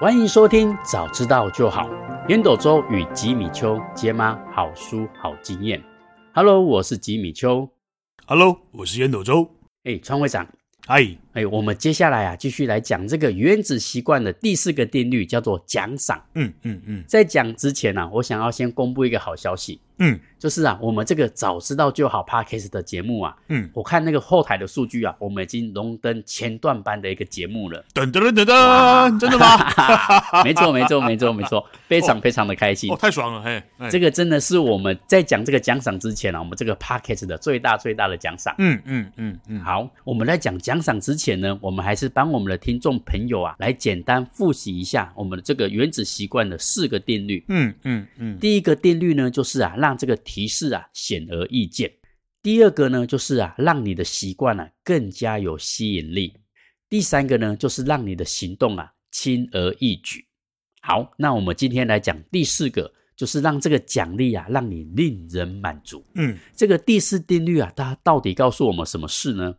欢迎收听，早知道就好。烟斗周与吉米秋解码好书好经验。Hello，我是吉米秋。Hello，我是烟斗周。哎，川会长。嗨。哎，我们接下来啊，继续来讲这个原子习惯的第四个定律，叫做奖赏。嗯嗯嗯。在讲之前呢、啊，我想要先公布一个好消息。嗯，就是啊，我们这个早知道就好 Podcast 的节目啊，嗯，我看那个后台的数据啊，我们已经荣登前段班的一个节目了。噔噔噔噔噔，真的吗？没错，没错，没错，没错，非常非常的开心。哦，太爽了，嘿，这个真的是我们在讲这个奖赏之前啊，我们这个 Podcast 的最大最大的奖赏。嗯嗯嗯嗯。好，我们在讲奖赏之前呢，我们还是帮我们的听众朋友啊，来简单复习一下我们的这个原子习惯的四个定律。嗯嗯嗯。第一个定律呢，就是啊，让这个提示。啊，显而易见。第二个呢，就是啊，让你的习惯啊更加有吸引力。第三个呢，就是让你的行动啊轻而易举。好，那我们今天来讲第四个，就是让这个奖励啊让你令人满足。嗯，这个第四定律啊，它到底告诉我们什么事呢？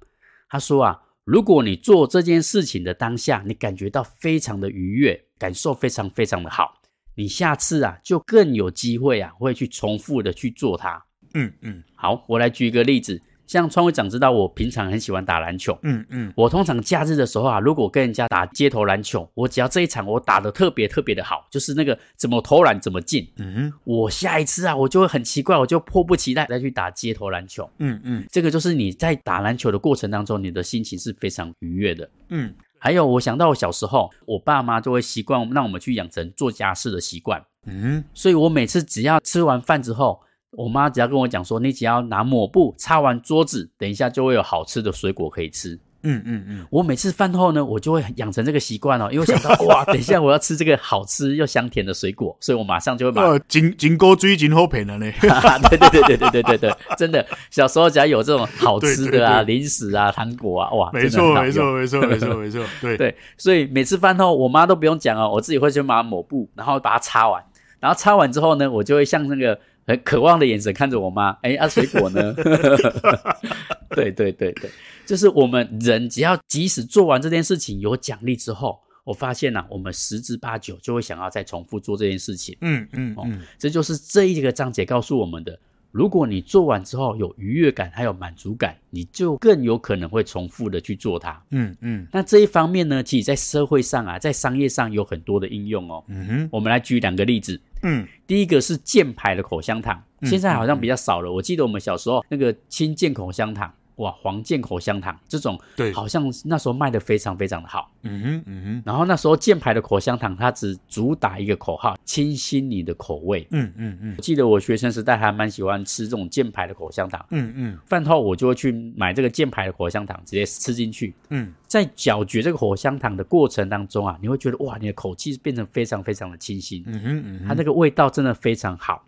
他说啊，如果你做这件事情的当下，你感觉到非常的愉悦，感受非常非常的好。你下次啊，就更有机会啊，会去重复的去做它。嗯嗯，好，我来举一个例子，像川会长知道，我平常很喜欢打篮球。嗯嗯，我通常假日的时候啊，如果跟人家打街头篮球，我只要这一场我打的特别特别的好，就是那个怎么投篮怎么进。嗯哼，我下一次啊，我就会很奇怪，我就迫不及待再去打街头篮球。嗯嗯，这个就是你在打篮球的过程当中，你的心情是非常愉悦的。嗯。还有，我想到我小时候，我爸妈就会习惯让我们去养成做家事的习惯。嗯，所以我每次只要吃完饭之后，我妈只要跟我讲说，你只要拿抹布擦完桌子，等一下就会有好吃的水果可以吃。嗯嗯嗯，我每次饭后呢，我就会养成这个习惯哦，因为我想到 哇，等一下我要吃这个好吃又香甜的水果，所以我马上就会把。呃，金金钩追金后培了呢。对对对对对对对对，真的，小时候只要有这种好吃的啊，对对对零食啊，糖果啊，哇，没错没错没错没错没错，对对，所以每次饭后，我妈都不用讲哦，我自己会去拿抹布，然后把它擦完，然后擦完之后呢，我就会像那个很渴望的眼神看着我妈，哎，啊，水果呢？对对对对。就是我们人只要即使做完这件事情有奖励之后，我发现呢、啊，我们十之八九就会想要再重复做这件事情。嗯嗯嗯，这就是这一个章节告诉我们的。如果你做完之后有愉悦感，还有满足感，你就更有可能会重复的去做它。嗯嗯，那这一方面呢，其实在社会上啊，在商业上有很多的应用哦。嗯哼，我们来举两个例子。嗯，第一个是健牌的口香糖，嗯、现在好像比较少了。我记得我们小时候那个清健口香糖。哇，黄健口香糖这种，对，好像那时候卖的非常非常的好。嗯哼，嗯哼。然后那时候箭牌的口香糖，它只主打一个口号：清新你的口味。嗯嗯嗯。我记得我学生时代还蛮喜欢吃这种箭牌的口香糖。嗯嗯。饭后我就会去买这个箭牌的口香糖，直接吃进去。嗯。在嚼嚼这个口香糖的过程当中啊，你会觉得哇，你的口气变成非常非常的清新。嗯哼嗯哼。它那个味道真的非常好。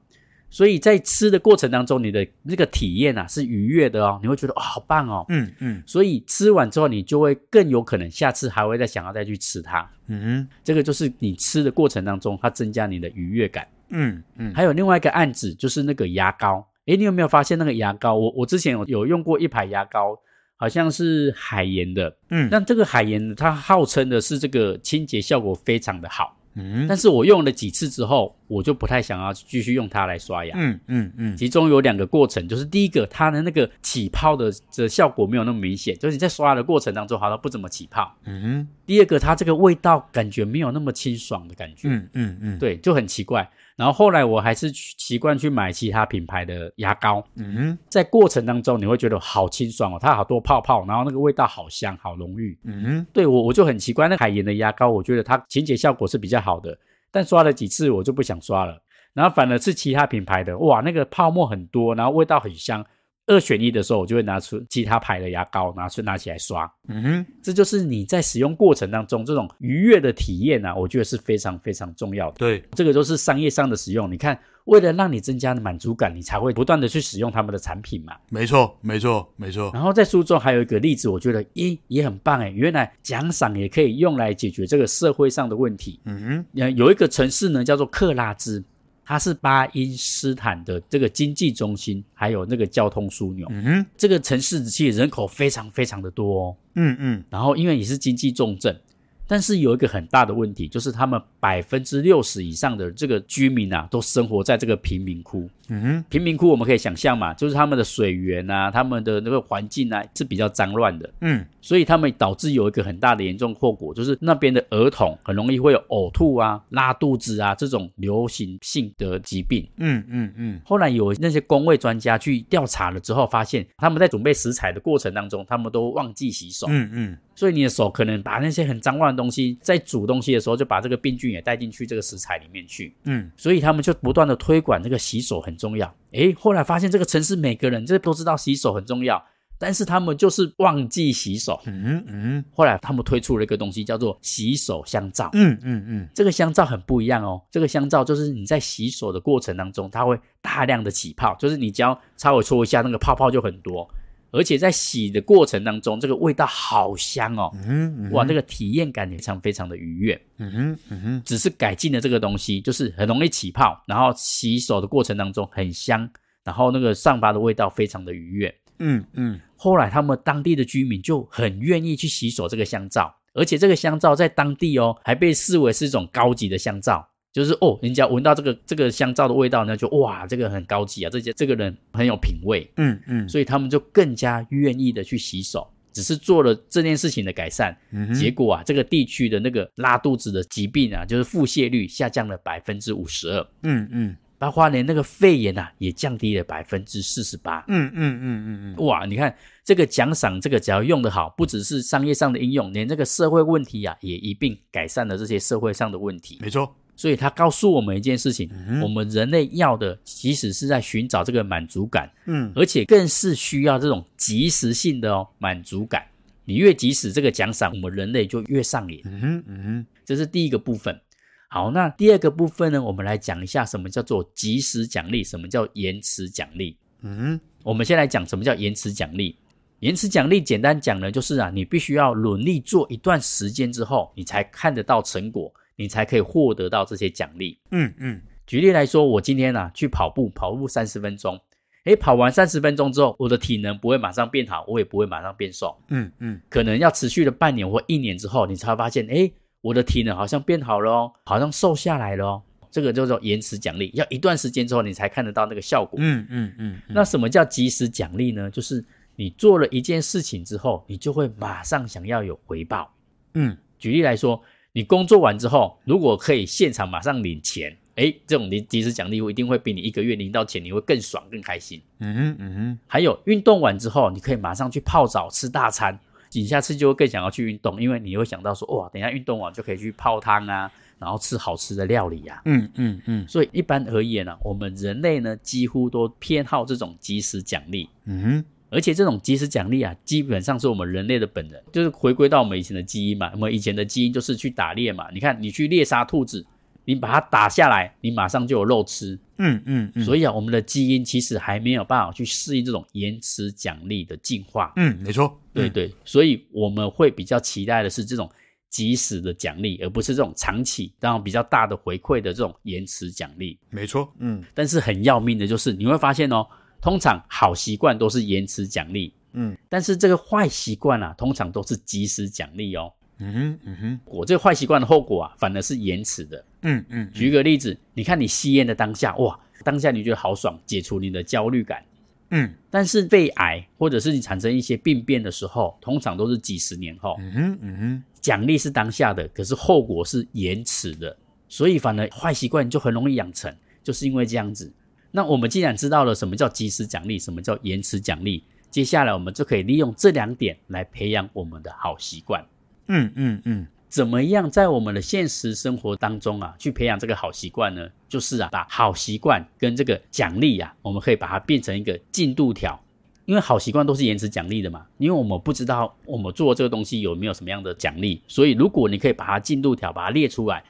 所以在吃的过程当中，你的那个体验啊是愉悦的哦，你会觉得哦好棒哦，嗯嗯，所以吃完之后，你就会更有可能下次还会再想要再去吃它，嗯哼，这个就是你吃的过程当中，它增加你的愉悦感，嗯嗯，还有另外一个案子就是那个牙膏，诶，你有没有发现那个牙膏？我我之前有有用过一排牙膏，好像是海盐的，嗯，但这个海盐它号称的是这个清洁效果非常的好。嗯，但是我用了几次之后，我就不太想要继续用它来刷牙。嗯嗯嗯，其中有两个过程，就是第一个，它的那个起泡的的效果没有那么明显，就是你在刷牙的过程当中，好像不怎么起泡。嗯哼。第二个，它这个味道感觉没有那么清爽的感觉。嗯嗯嗯，对，就很奇怪。然后后来我还是习惯去买其他品牌的牙膏。嗯哼，在过程当中你会觉得好清爽哦，它好多泡泡，然后那个味道好香，好浓郁。嗯哼，对我我就很奇怪，那海盐的牙膏，我觉得它清洁效果是比较好的，但刷了几次我就不想刷了。然后反而是其他品牌的，哇，那个泡沫很多，然后味道很香。二选一的时候，我就会拿出其他牌的牙膏，拿出拿起来刷。嗯哼，这就是你在使用过程当中这种愉悦的体验啊，我觉得是非常非常重要的。对，这个都是商业上的使用。你看，为了让你增加的满足感，你才会不断的去使用他们的产品嘛。没错，没错，没错。然后在书中还有一个例子，我觉得咦也很棒诶，原来奖赏也可以用来解决这个社会上的问题。嗯哼，有一个城市呢叫做克拉兹。它是巴因斯坦的这个经济中心，还有那个交通枢纽。嗯哼，这个城市其实人口非常非常的多哦。嗯嗯，然后因为也是经济重镇，但是有一个很大的问题，就是他们百分之六十以上的这个居民啊，都生活在这个贫民窟。嗯哼，贫民窟我们可以想象嘛，就是他们的水源啊，他们的那个环境啊是比较脏乱的。嗯，所以他们导致有一个很大的严重后果，就是那边的儿童很容易会有呕吐啊、拉肚子啊这种流行性的疾病。嗯嗯嗯。后来有那些工位专家去调查了之后，发现他们在准备食材的过程当中，他们都忘记洗手。嗯嗯。所以你的手可能把那些很脏乱的东西，在煮东西的时候就把这个病菌也带进去这个食材里面去。嗯，所以他们就不断的推广这个洗手很重要。诶，后来发现这个城市每个人这都知道洗手很重要，但是他们就是忘记洗手。嗯嗯。后来他们推出了一个东西叫做洗手香皂。嗯嗯嗯。这个香皂很不一样哦，这个香皂就是你在洗手的过程当中，它会大量的起泡，就是你只要稍微搓一下，那个泡泡就很多。而且在洗的过程当中，这个味道好香哦，嗯嗯、哇，这个体验感也非常非常的愉悦。嗯哼，嗯哼，只是改进了这个东西，就是很容易起泡，然后洗手的过程当中很香，然后那个上发的味道非常的愉悦。嗯嗯，后来他们当地的居民就很愿意去洗手这个香皂，而且这个香皂在当地哦，还被视为是一种高级的香皂。就是哦，人家闻到这个这个香皂的味道呢，就哇，这个很高级啊，这些这个人很有品味，嗯嗯，所以他们就更加愿意的去洗手，只是做了这件事情的改善，嗯，结果啊，这个地区的那个拉肚子的疾病啊，就是腹泻率下降了百分之五十二，嗯嗯，包括连那个肺炎啊也降低了百分之四十八，嗯嗯嗯嗯嗯，哇，你看这个奖赏，这个只要用得好，不只是商业上的应用，连这个社会问题啊也一并改善了这些社会上的问题，没错。所以他告诉我们一件事情，嗯、我们人类要的，即使是在寻找这个满足感，嗯，而且更是需要这种即时性的哦满足感。你越即时，这个奖赏，我们人类就越上瘾。嗯哼，嗯哼，这是第一个部分。好，那第二个部分呢，我们来讲一下什么叫做及时奖励，什么叫延迟奖励。嗯哼，我们先来讲什么叫延迟奖励。延迟奖励简单讲呢，就是啊，你必须要努力做一段时间之后，你才看得到成果。你才可以获得到这些奖励。嗯嗯，举例来说，我今天啊去跑步，跑步三十分钟，诶，跑完三十分钟之后，我的体能不会马上变好，我也不会马上变瘦。嗯嗯，可能要持续了半年或一年之后，你才会发现，诶，我的体能好像变好了哦，好像瘦下来了哦。这个叫做延迟奖励，要一段时间之后你才看得到那个效果。嗯嗯嗯。那什么叫即时奖励呢？就是你做了一件事情之后，你就会马上想要有回报。嗯，举例来说。你工作完之后，如果可以现场马上领钱，诶，这种你即时奖励，我一定会比你一个月领到钱，你会更爽更开心。嗯哼，嗯哼。还有运动完之后，你可以马上去泡澡吃大餐，你下次就会更想要去运动，因为你会想到说，哇，等一下运动完就可以去泡汤啊，然后吃好吃的料理啊。嗯嗯嗯。所以一般而言呢、啊，我们人类呢几乎都偏好这种即时奖励。嗯哼。而且这种即时奖励啊，基本上是我们人类的本能，就是回归到我们以前的基因嘛。我们以前的基因就是去打猎嘛。你看，你去猎杀兔子，你把它打下来，你马上就有肉吃。嗯嗯嗯。所以啊，我们的基因其实还没有办法去适应这种延迟奖励的进化。嗯，没错。对对，所以我们会比较期待的是这种即时的奖励，而不是这种长期然后比较大的回馈的这种延迟奖励。没错。嗯。但是很要命的就是，你会发现哦。通常好习惯都是延迟奖励，嗯，但是这个坏习惯啊，通常都是即时奖励哦。嗯哼，嗯哼，我这个坏习惯的后果啊，反而是延迟的。嗯嗯，嗯，举个例子，你看你吸烟的当下，哇，当下你觉得好爽，解除你的焦虑感。嗯，但是肺癌或者是你产生一些病变的时候，通常都是几十年后。嗯哼，嗯哼，奖励是当下的，可是后果是延迟的，所以反而坏习惯就很容易养成，就是因为这样子。那我们既然知道了什么叫及时奖励，什么叫延迟奖励，接下来我们就可以利用这两点来培养我们的好习惯。嗯嗯嗯，怎么样在我们的现实生活当中啊，去培养这个好习惯呢？就是啊，把好习惯跟这个奖励啊，我们可以把它变成一个进度条，因为好习惯都是延迟奖励的嘛，因为我们不知道我们做这个东西有没有什么样的奖励，所以如果你可以把它进度条把它列出来。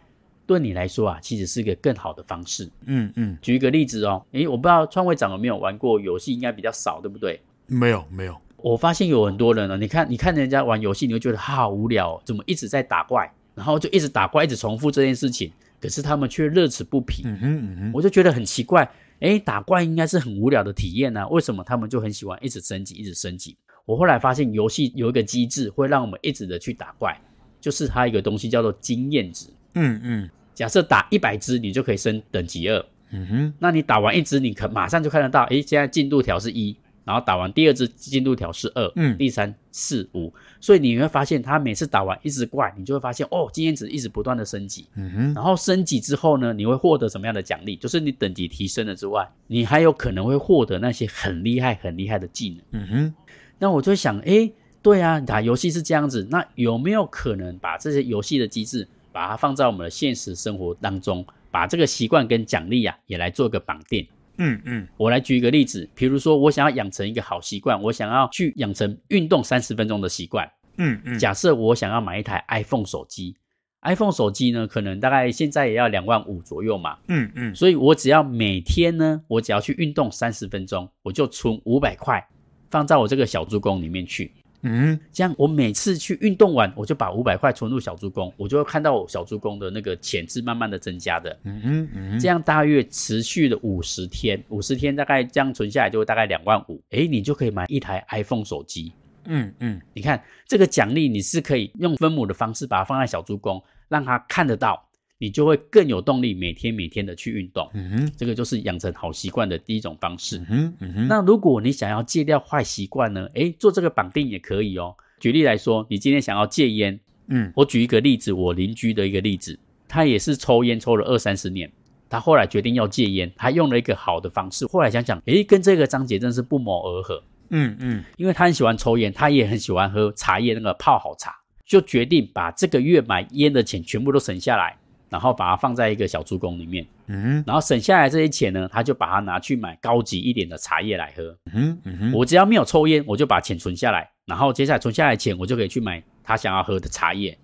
对你来说啊，其实是一个更好的方式。嗯嗯，举一个例子哦，诶，我不知道创会长有没有玩过游戏，应该比较少，对不对？没有没有。我发现有很多人呢，你看你看人家玩游戏，你会觉得好无聊哦，怎么一直在打怪，然后就一直打怪，一直重复这件事情，可是他们却乐此不疲。嗯哼嗯哼，我就觉得很奇怪，诶，打怪应该是很无聊的体验呢，为什么他们就很喜欢一直升级，一直升级？我后来发现游戏有一个机制会让我们一直的去打怪。就是它一个东西叫做经验值。嗯嗯，假设打一百只，你就可以升等级二。嗯哼，那你打完一只，你可马上就看得到，诶，现在进度条是一，然后打完第二只进度条是二，嗯，第三、四、五，所以你会发现，他每次打完一只怪，你就会发现，哦，经验值一直不断的升级。嗯哼，然后升级之后呢，你会获得什么样的奖励？就是你等级提升了之外，你还有可能会获得那些很厉害、很厉害的技能。嗯哼，那我就会想，诶，对啊，打游戏是这样子，那有没有可能把这些游戏的机制，把它放在我们的现实生活当中？把这个习惯跟奖励啊，也来做个绑定。嗯嗯，我来举一个例子，比如说我想要养成一个好习惯，我想要去养成运动三十分钟的习惯。嗯嗯，假设我想要买一台 iPhone 手机，iPhone 手机呢，可能大概现在也要两万五左右嘛。嗯嗯，所以我只要每天呢，我只要去运动三十分钟，我就存五百块，放在我这个小猪公里面去。嗯，这样我每次去运动完，我就把五百块存入小猪公，我就会看到我小猪公的那个钱是慢慢的增加的。嗯嗯嗯，这样大约持续了五十天，五十天大概这样存下来就会大概两万五，诶，你就可以买一台 iPhone 手机。嗯嗯，你看这个奖励你是可以用分母的方式把它放在小猪公，让他看得到。你就会更有动力，每天每天的去运动。嗯哼，这个就是养成好习惯的第一种方式。嗯哼，嗯哼。那如果你想要戒掉坏习惯呢？诶，做这个绑定也可以哦。举例来说，你今天想要戒烟，嗯，我举一个例子，我邻居的一个例子，他也是抽烟抽了二三十年，他后来决定要戒烟，他用了一个好的方式。后来想想，诶，跟这个章节真是不谋而合。嗯嗯，因为他很喜欢抽烟，他也很喜欢喝茶叶那个泡好茶，就决定把这个月买烟的钱全部都省下来。然后把它放在一个小猪公里面，嗯，然后省下来这些钱呢，他就把它拿去买高级一点的茶叶来喝，嗯嗯，我只要没有抽烟，我就把钱存下来，然后接下来存下来的钱，我就可以去买他想要喝的茶叶，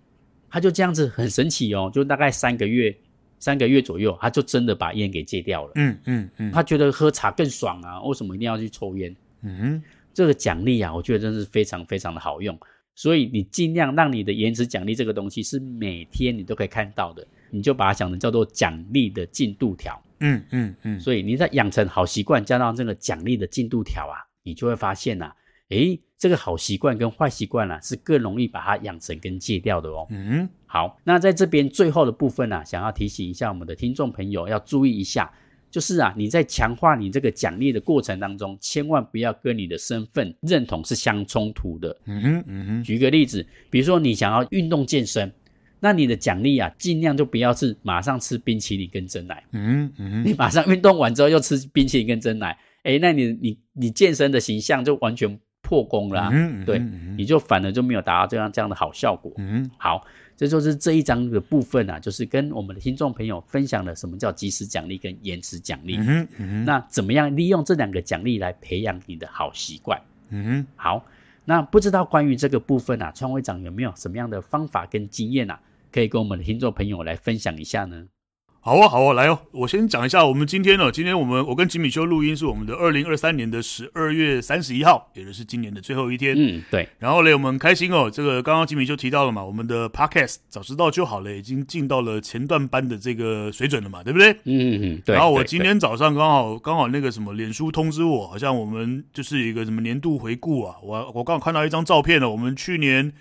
他就这样子很神奇哦，就大概三个月，三个月左右，他就真的把烟给戒掉了，嗯嗯嗯，他觉得喝茶更爽啊，为什么一定要去抽烟？嗯哼，这个奖励啊，我觉得真是非常非常的好用，所以你尽量让你的延迟奖励这个东西是每天你都可以看到的。你就把它想成叫做奖励的进度条，嗯嗯嗯，所以你在养成好习惯加上这个奖励的进度条啊，你就会发现呐、啊，诶，这个好习惯跟坏习惯啊是更容易把它养成跟戒掉的哦。嗯，好，那在这边最后的部分呢、啊，想要提醒一下我们的听众朋友要注意一下，就是啊，你在强化你这个奖励的过程当中，千万不要跟你的身份认同是相冲突的。嗯哼嗯哼，举个例子，比如说你想要运动健身。那你的奖励啊，尽量就不要是马上吃冰淇淋跟珍奶。嗯嗯，你马上运动完之后又吃冰淇淋跟珍奶，诶，那你你你健身的形象就完全破功了、啊。嗯，对，你就反而就没有达到这样这样的好效果。嗯，好，这就是这一章的部分啊，就是跟我们的听众朋友分享了什么叫即时奖励跟延迟奖励。嗯嗯，那怎么样利用这两个奖励来培养你的好习惯？嗯，好，那不知道关于这个部分啊，创会长有没有什么样的方法跟经验啊？可以跟我们的听众朋友来分享一下呢？好啊，好啊，来哦！我先讲一下，我们今天呢，今天我们我跟吉米修录音是我们的二零二三年的十二月三十一号，也就是今年的最后一天。嗯，对。然后嘞，我们很开心哦，这个刚刚吉米修提到了嘛，我们的 Podcast 早知道就好了，已经进到了前段班的这个水准了嘛，对不对？嗯嗯，对。然后我今天早上刚好刚好那个什么，脸书通知我，好像我们就是一个什么年度回顾啊，我我刚好看到一张照片了，我们去年。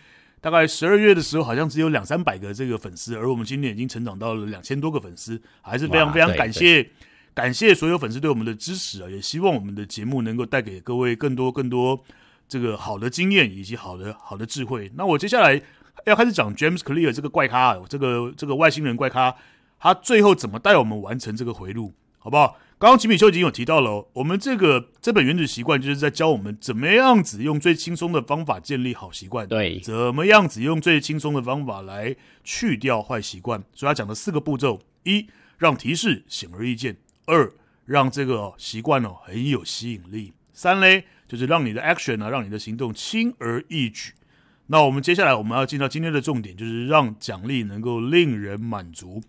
大概十二月的时候，好像只有两三百个这个粉丝，而我们今年已经成长到了两千多个粉丝，还是非常非常感谢，感谢所有粉丝对我们的支持啊！也希望我们的节目能够带给各位更多更多这个好的经验以及好的好的智慧。那我接下来要开始讲 James Clear 这个怪咖，这个这个外星人怪咖，他最后怎么带我们完成这个回路，好不好？刚刚吉米修已经有提到了、哦，我们这个这本原子习惯就是在教我们怎么样子用最轻松的方法建立好习惯，对，怎么样子用最轻松的方法来去掉坏习惯。所以他讲的四个步骤：一，让提示显而易见；二，让这个习惯哦很有吸引力；三嘞，就是让你的 action 呢、啊，让你的行动轻而易举。那我们接下来我们要进到今天的重点，就是让奖励能够令人满足。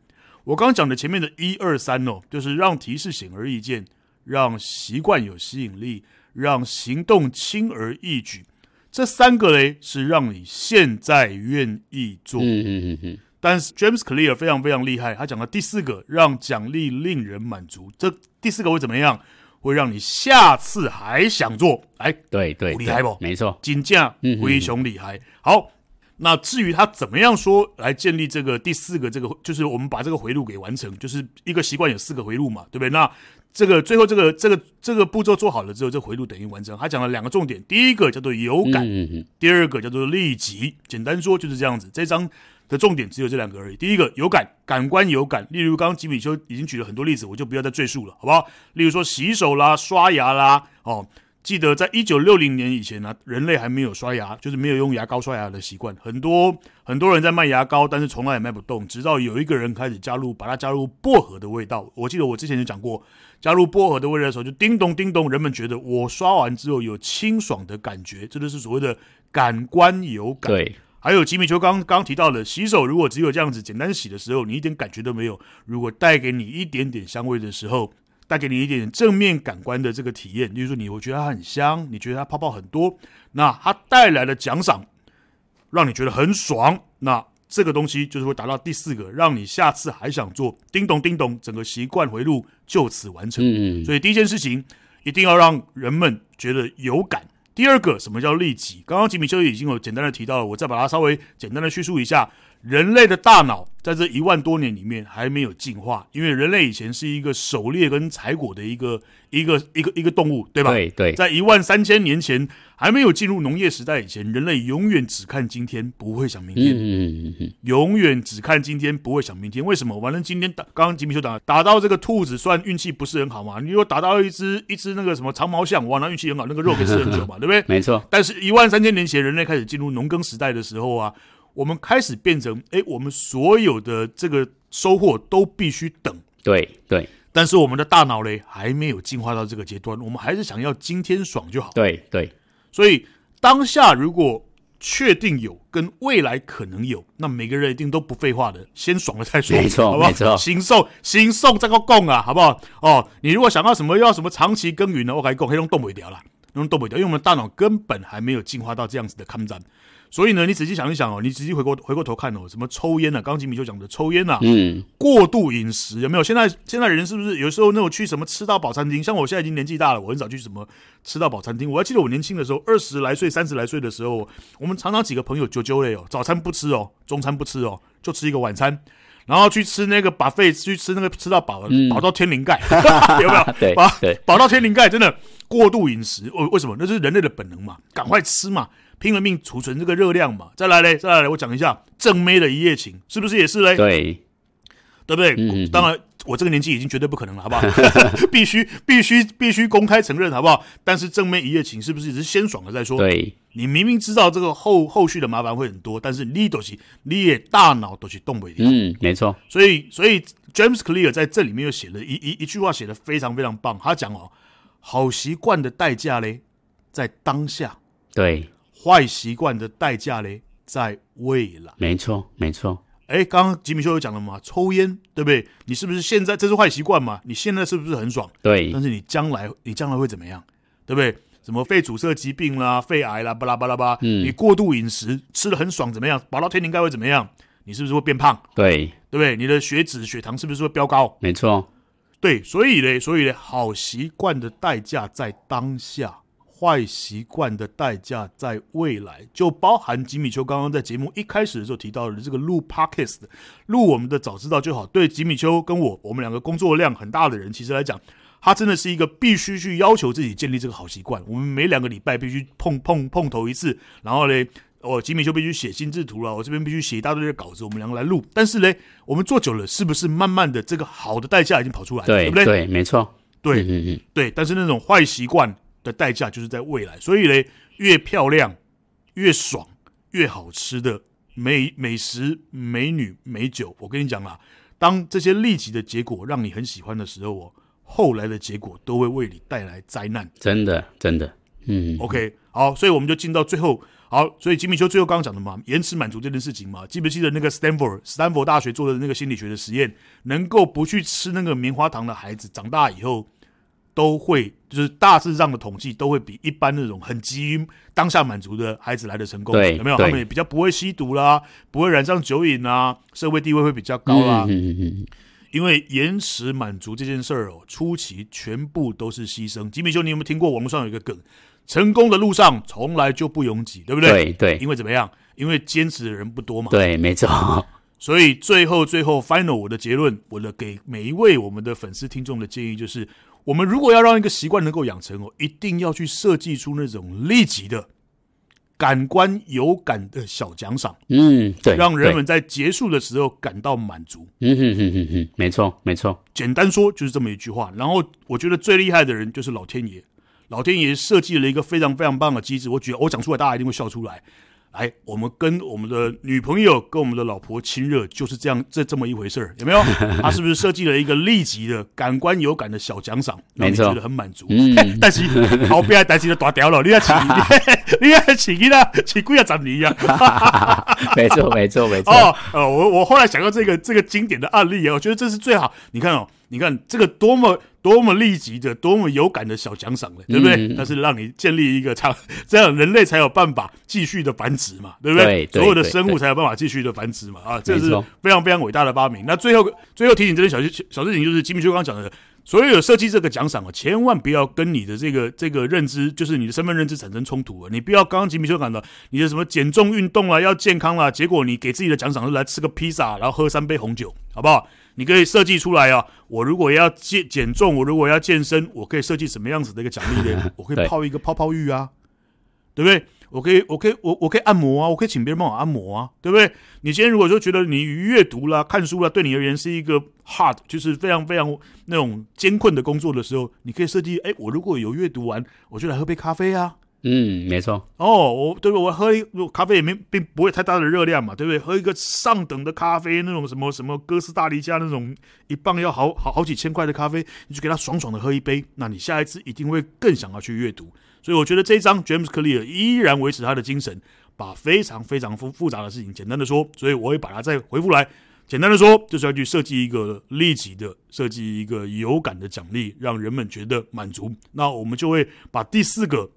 我刚刚讲的前面的一二三哦，就是让提示显而易见，让习惯有吸引力，让行动轻而易举。这三个嘞是让你现在愿意做。嗯嗯嗯嗯。但是 James Clear 非常非常厉害，他讲的第四个，让奖励令人满足。这第四个会怎么样？会让你下次还想做。哎，对对，厉害不？没错，金价灰熊厉害。好。那至于他怎么样说来建立这个第四个这个，就是我们把这个回路给完成，就是一个习惯有四个回路嘛，对不对？那这个最后这个这个这个步骤做好了之后，这回路等于完成。他讲了两个重点，第一个叫做有感，嗯嗯第二个叫做立即。简单说就是这样子。这章的重点只有这两个而已。第一个有感，感官有感，例如刚刚吉米修已经举了很多例子，我就不要再赘述了，好不好？例如说洗手啦、刷牙啦，哦。记得在一九六零年以前呢、啊，人类还没有刷牙，就是没有用牙膏刷牙的习惯。很多很多人在卖牙膏，但是从来也卖不动。直到有一个人开始加入，把它加入薄荷的味道。我记得我之前就讲过，加入薄荷的味道的时候，就叮咚叮咚，人们觉得我刷完之后有清爽的感觉，这就是所谓的感官有感。对，还有吉米丘刚刚刚提到的，洗手如果只有这样子简单洗的时候，你一点感觉都没有；如果带给你一点点香味的时候。带给你一点正面感官的这个体验，例如说你会觉得它很香，你觉得它泡泡很多，那它带来的奖赏让你觉得很爽，那这个东西就是会达到第四个，让你下次还想做。叮咚叮咚，整个习惯回路就此完成。嗯，所以第一件事情一定要让人们觉得有感。第二个，什么叫利己？刚刚吉米邱已经有简单的提到了，我再把它稍微简单的叙述一下。人类的大脑在这一万多年里面还没有进化，因为人类以前是一个狩猎跟采果的一个一个一个一个动物，对吧？对对，在一万三千年前还没有进入农业时代以前，人类永远只看今天，不会想明天。嗯嗯永远只看今天，不会想明天。为什么？反正今天打，刚刚吉米修打打到这个兔子，算运气不是很好嘛？你如果打到一只一只那个什么长毛象，哇，那运气很好，那个肉可以吃很久嘛，对不对？没错。但是，一万三千年前人类开始进入农耕时代的时候啊。我们开始变成，哎，我们所有的这个收获都必须等，对对。但是我们的大脑嘞，还没有进化到这个阶段，我们还是想要今天爽就好。对对。所以当下如果确定有跟未来可能有，那每个人一定都不废话的，先爽了再说，没错，好不好？没错。行送行送这个供啊，好不好？哦，你如果想要什么要什么长期耕耘呢，我跟你讲，黑龙动不掉了，用动不掉，因为我们大脑根本还没有进化到这样子的抗战。所以呢，你仔细想一想哦，你仔细回过回过头看哦，什么抽烟啊，刚刚吉米就讲的抽烟啊，嗯，过度饮食有没有？现在现在人是不是有时候那种去什么吃到饱餐厅？像我现在已经年纪大了，我很少去什么吃到饱餐厅。我还记得我年轻的时候，二十来岁、三十来岁的时候，我们常常几个朋友揪揪嘞哦，早餐不吃哦，中餐不吃哦，就吃一个晚餐，然后去吃那个 buffet，去吃那个吃到饱了，饱到天灵盖，嗯、有没有？对，饱到天灵盖，真的过度饮食，为为什么？那就是人类的本能嘛，赶快吃嘛。拼了命储存这个热量嘛，再来嘞，再来嘞，我讲一下正妹的一夜情，是不是也是嘞？对，对不对？嗯嗯，当然，我这个年纪已经绝对不可能了，好不好？必须必须必须公开承认，好不好？但是正面一夜情是不是只是先爽了再说？对，你明明知道这个后后续的麻烦会很多，但是你都是你也大脑都去动不了。嗯，没错。所以所以 James Clear 在这里面又写了一一一句话，写得非常非常棒。他讲哦，好习惯的代价嘞，在当下。对。坏习惯的代价嘞，在未来。没错，没错。哎，刚刚吉米秀有讲了嘛，抽烟，对不对？你是不是现在这是坏习惯嘛？你现在是不是很爽？对。但是你将来，你将来会怎么样？对不对？什么肺阻塞疾病啦、肺癌啦，巴拉巴拉巴拉。嗯。你过度饮食，吃的很爽，怎么样？饱到天灵盖会怎么样？你是不是会变胖？对。对不对？你的血脂、血糖是不是会飙高？没错。对，所以嘞，所以嘞，好习惯的代价在当下。坏习惯的代价在未来，就包含吉米丘刚刚在节目一开始的时候提到的这个录 Podcast，录我们的早知道就好。对吉米丘跟我，我们两个工作量很大的人，其实来讲，他真的是一个必须去要求自己建立这个好习惯。我们每两个礼拜必须碰碰碰头一次，然后呢，哦，吉米丘必须写心智图了，我这边必须写一大堆的稿子，我们两个来录。但是呢，我们做久了，是不是慢慢的这个好的代价已经跑出来了？对，对不对？对，没错。对，嗯嗯，对。但是那种坏习惯。的代价就是在未来，所以嘞，越漂亮、越爽、越好吃的美美食、美女、美酒，我跟你讲啦，当这些立即的结果让你很喜欢的时候，哦，后来的结果都会为你带来灾难。真的，真的，嗯，OK，好，所以我们就进到最后，好，所以吉米修最后刚刚讲的嘛，延迟满足这件事情嘛，记不记得那个 Stanford 斯坦福大学做的那个心理学的实验，能够不去吃那个棉花糖的孩子，长大以后。都会就是大致上的统计都会比一般那种很急于当下满足的孩子来的成功，对，有没有？他们也比较不会吸毒啦，不会染上酒瘾啊，社会地位会比较高啦。嗯嗯嗯。因为延迟满足这件事儿哦，初期全部都是牺牲。吉米兄，你有没有听过网络上有一个梗？成功的路上从来就不拥挤，对不对？对对，因为怎么样？因为坚持的人不多嘛。对，没错。所以最后最后 final 我的结论，我的给每一位我们的粉丝听众的建议就是：我们如果要让一个习惯能够养成哦，一定要去设计出那种立即的感官有感的小奖赏。嗯，对，让人们在结束的时候感到满足。嗯哼哼哼哼，没错没错。简单说就是这么一句话。然后我觉得最厉害的人就是老天爷，老天爷设计了一个非常非常棒的机制。我觉得我讲出来，大家一定会笑出来。来，我们跟我们的女朋友、跟我们的老婆亲热，就是这样这这么一回事儿，有没有？他是不是设计了一个立即的感官有感的小奖赏，让你觉得很满足？嗯，但是后边担心的大掉了，你要起，你要起你了，起贵要涨你呀！没错，没错，没错。哦，呃，我我后来想到这个这个经典的案例啊，我觉得这是最好。你看哦。你看这个多么多么立即的、多么有感的小奖赏了，对不对？那、嗯、是让你建立一个这样，这样人类才有办法继续的繁殖嘛，对不对？对，所有的生物才有办法继续的繁殖嘛。啊，这是非常非常伟大的发明。那最后最后提醒这些小小小事情，就是吉米修刚讲的，所有设计这个奖赏啊，千万不要跟你的这个这个认知，就是你的身份认知产生冲突啊。你不要刚刚吉米修讲的，你的什么减重运动啊，要健康啦，结果你给自己的奖赏是来吃个披萨，然后喝三杯红酒，好不好？你可以设计出来啊！我如果要减减重，我如果要健身，我可以设计什么样子的一个奖励呢？我可以泡一个泡泡浴啊，对不对？我可以，我可以，我我可以按摩啊，我可以请别人帮我按摩啊，对不对？你今天如果说觉得你阅读啦、看书啦，对你而言是一个 hard，就是非常非常那种艰困的工作的时候，你可以设计，哎，我如果有阅读完，我就来喝杯咖啡啊。嗯，没错。哦，我对不对？我喝一咖啡也没并不会太大的热量嘛，对不对？喝一个上等的咖啡，那种什么什么哥斯达黎加那种一磅要好好好几千块的咖啡，你就给他爽爽的喝一杯，那你下一次一定会更想要去阅读。所以我觉得这一章 James Clear 依然维持他的精神，把非常非常复复杂的事情简单的说。所以我会把它再回复来，简单的说，就是要去设计一个立即的设计一个有感的奖励，让人们觉得满足。那我们就会把第四个。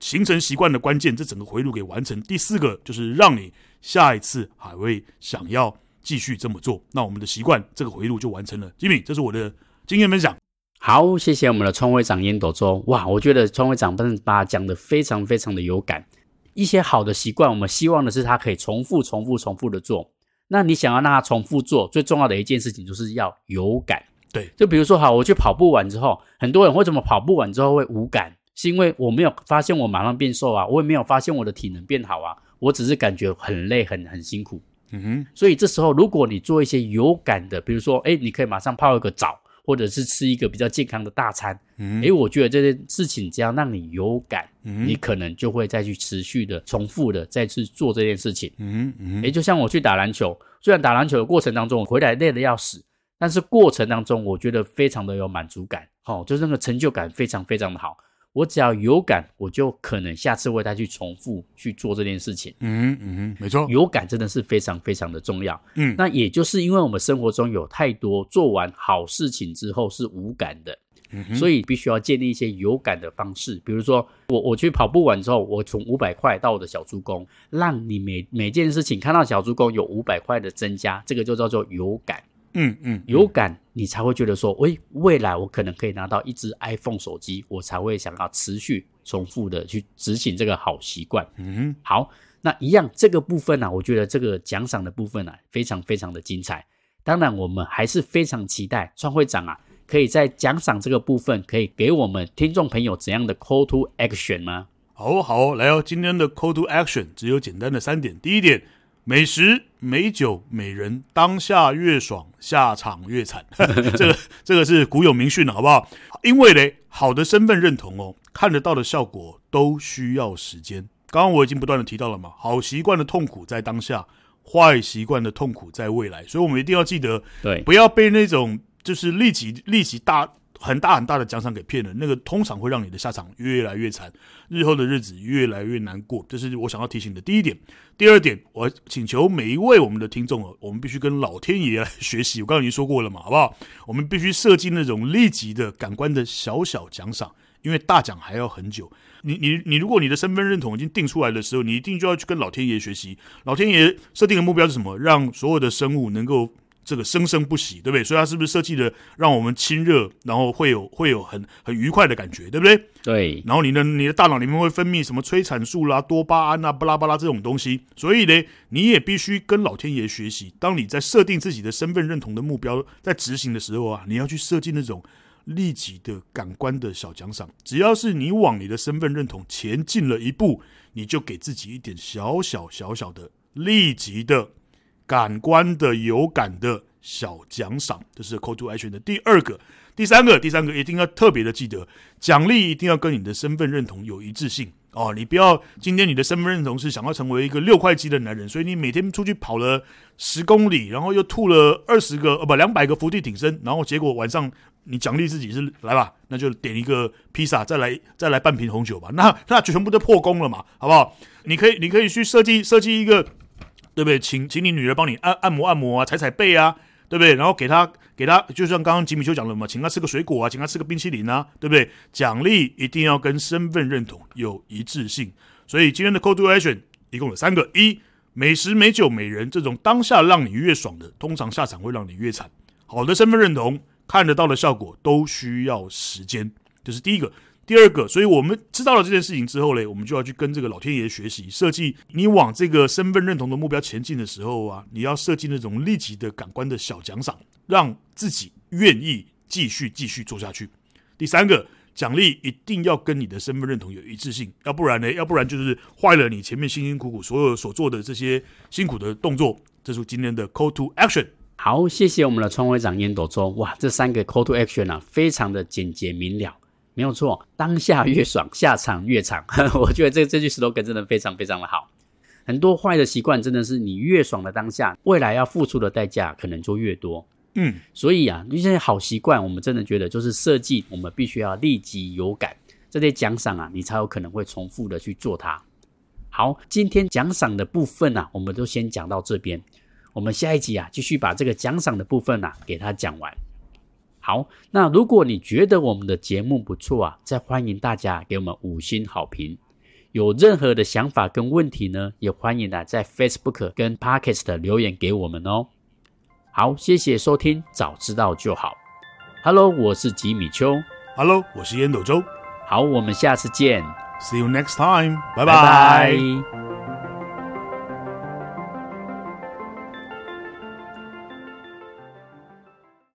形成习惯的关键，这整个回路给完成。第四个就是让你下一次还会想要继续这么做，那我们的习惯这个回路就完成了。吉米，这是我的经验分享。好，谢谢我们的创会长烟斗周。哇，我觉得创会长把讲的非常非常的有感。一些好的习惯，我们希望的是他可以重复、重复、重复的做。那你想要让他重复做，最重要的一件事情就是要有感。对，就比如说，好，我去跑步完之后，很多人为什么跑步完之后会无感？是因为我没有发现我马上变瘦啊，我也没有发现我的体能变好啊，我只是感觉很累，很很辛苦。嗯哼，所以这时候如果你做一些有感的，比如说，诶，你可以马上泡一个澡，或者是吃一个比较健康的大餐。嗯，诶，我觉得这件事情只要让你有感，嗯，你可能就会再去持续的、重复的再去做这件事情。嗯嗯，诶，就像我去打篮球，虽然打篮球的过程当中我回来累得要死，但是过程当中我觉得非常的有满足感，哦，就是那个成就感非常非常的好。我只要有感，我就可能下次会再去重复去做这件事情。嗯嗯，没错，有感真的是非常非常的重要。嗯，那也就是因为我们生活中有太多做完好事情之后是无感的，嗯，所以必须要建立一些有感的方式。比如说，我我去跑步完之后，我从五百块到我的小猪公，让你每每件事情看到小猪公有五百块的增加，这个就叫做有感。嗯嗯，有感，你才会觉得说，喂，未来我可能可以拿到一只 iPhone 手机，我才会想要持续重复的去执行这个好习惯。嗯，好，那一样这个部分呢、啊，我觉得这个奖赏的部分呢、啊，非常非常的精彩。当然，我们还是非常期待创会长啊，可以在奖赏这个部分，可以给我们听众朋友怎样的 call to action 吗？好好，来哦，今天的 call to action 只有简单的三点，第一点。美食、美酒、美人，当下越爽，下场越惨。这个这个是古有名训了，好不好？因为嘞，好的身份认同哦，看得到的效果都需要时间。刚刚我已经不断的提到了嘛，好习惯的痛苦在当下，坏习惯的痛苦在未来。所以，我们一定要记得，对，不要被那种就是立即立即大。很大很大的奖赏给骗了，那个通常会让你的下场越来越惨，日后的日子越来越难过。这是我想要提醒的第一点。第二点，我请求每一位我们的听众哦，我们必须跟老天爷来学习。我刚刚已经说过了嘛，好不好？我们必须设计那种立即的感官的小小奖赏，因为大奖还要很久。你你你，如果你的身份认同已经定出来的时候，你一定就要去跟老天爷学习。老天爷设定的目标是什么？让所有的生物能够。这个生生不息，对不对？所以它是不是设计的让我们亲热，然后会有会有很很愉快的感觉，对不对？对。然后你的你的大脑里面会分泌什么催产素啦、多巴胺啊、巴拉巴拉这种东西，所以呢，你也必须跟老天爷学习。当你在设定自己的身份认同的目标，在执行的时候啊，你要去设计那种立即的感官的小奖赏。只要是你往你的身份认同前进了一步，你就给自己一点小小小小的立即的。感官的有感的小奖赏，这是 call to action 的第二个、第三个、第三个，一定要特别的记得，奖励一定要跟你的身份认同有一致性哦。你不要今天你的身份认同是想要成为一个六块肌的男人，所以你每天出去跑了十公里，然后又吐了二十个呃不两百个伏地挺身，然后结果晚上你奖励自己是来吧，那就点一个披萨，再来再来半瓶红酒吧，那那全部都破功了嘛，好不好？你可以你可以去设计设计一个。对不对？请请你女儿帮你按按摩按摩啊，踩踩背啊，对不对？然后给她给她，就像刚刚吉米修讲的嘛，请她吃个水果啊，请她吃个冰淇淋啊，对不对？奖励一定要跟身份认同有一致性。所以今天的 Call to Action 一共有三个：一、美食、美酒、美人这种当下让你越爽的，通常下场会让你越惨。好的身份认同看得到的效果都需要时间，这是第一个。第二个，所以我们知道了这件事情之后嘞，我们就要去跟这个老天爷学习，设计你往这个身份认同的目标前进的时候啊，你要设计那种立即的感官的小奖赏，让自己愿意继续继续做下去。第三个，奖励一定要跟你的身份认同有一致性，要不然呢，要不然就是坏了你前面辛辛苦苦所有所做的这些辛苦的动作。这是今天的 Call to Action。好，谢谢我们的创会长烟斗周。哇，这三个 Call to Action 啊，非常的简洁明了。没有错，当下越爽，下场越长。我觉得这这句 slogan 真的非常非常的好。很多坏的习惯真的是你越爽的当下，未来要付出的代价可能就越多。嗯，所以啊，一些好习惯，我们真的觉得就是设计，我们必须要立即有感，这些奖赏啊，你才有可能会重复的去做它。好，今天奖赏的部分啊，我们都先讲到这边。我们下一集啊，继续把这个奖赏的部分啊，给它讲完。好，那如果你觉得我们的节目不错啊，再欢迎大家给我们五星好评。有任何的想法跟问题呢，也欢迎啊在 Facebook 跟 Podcast 留言给我们哦。好，谢谢收听，早知道就好。Hello，我是吉米秋。Hello，我是烟斗周。好，我们下次见。See you next time。拜拜。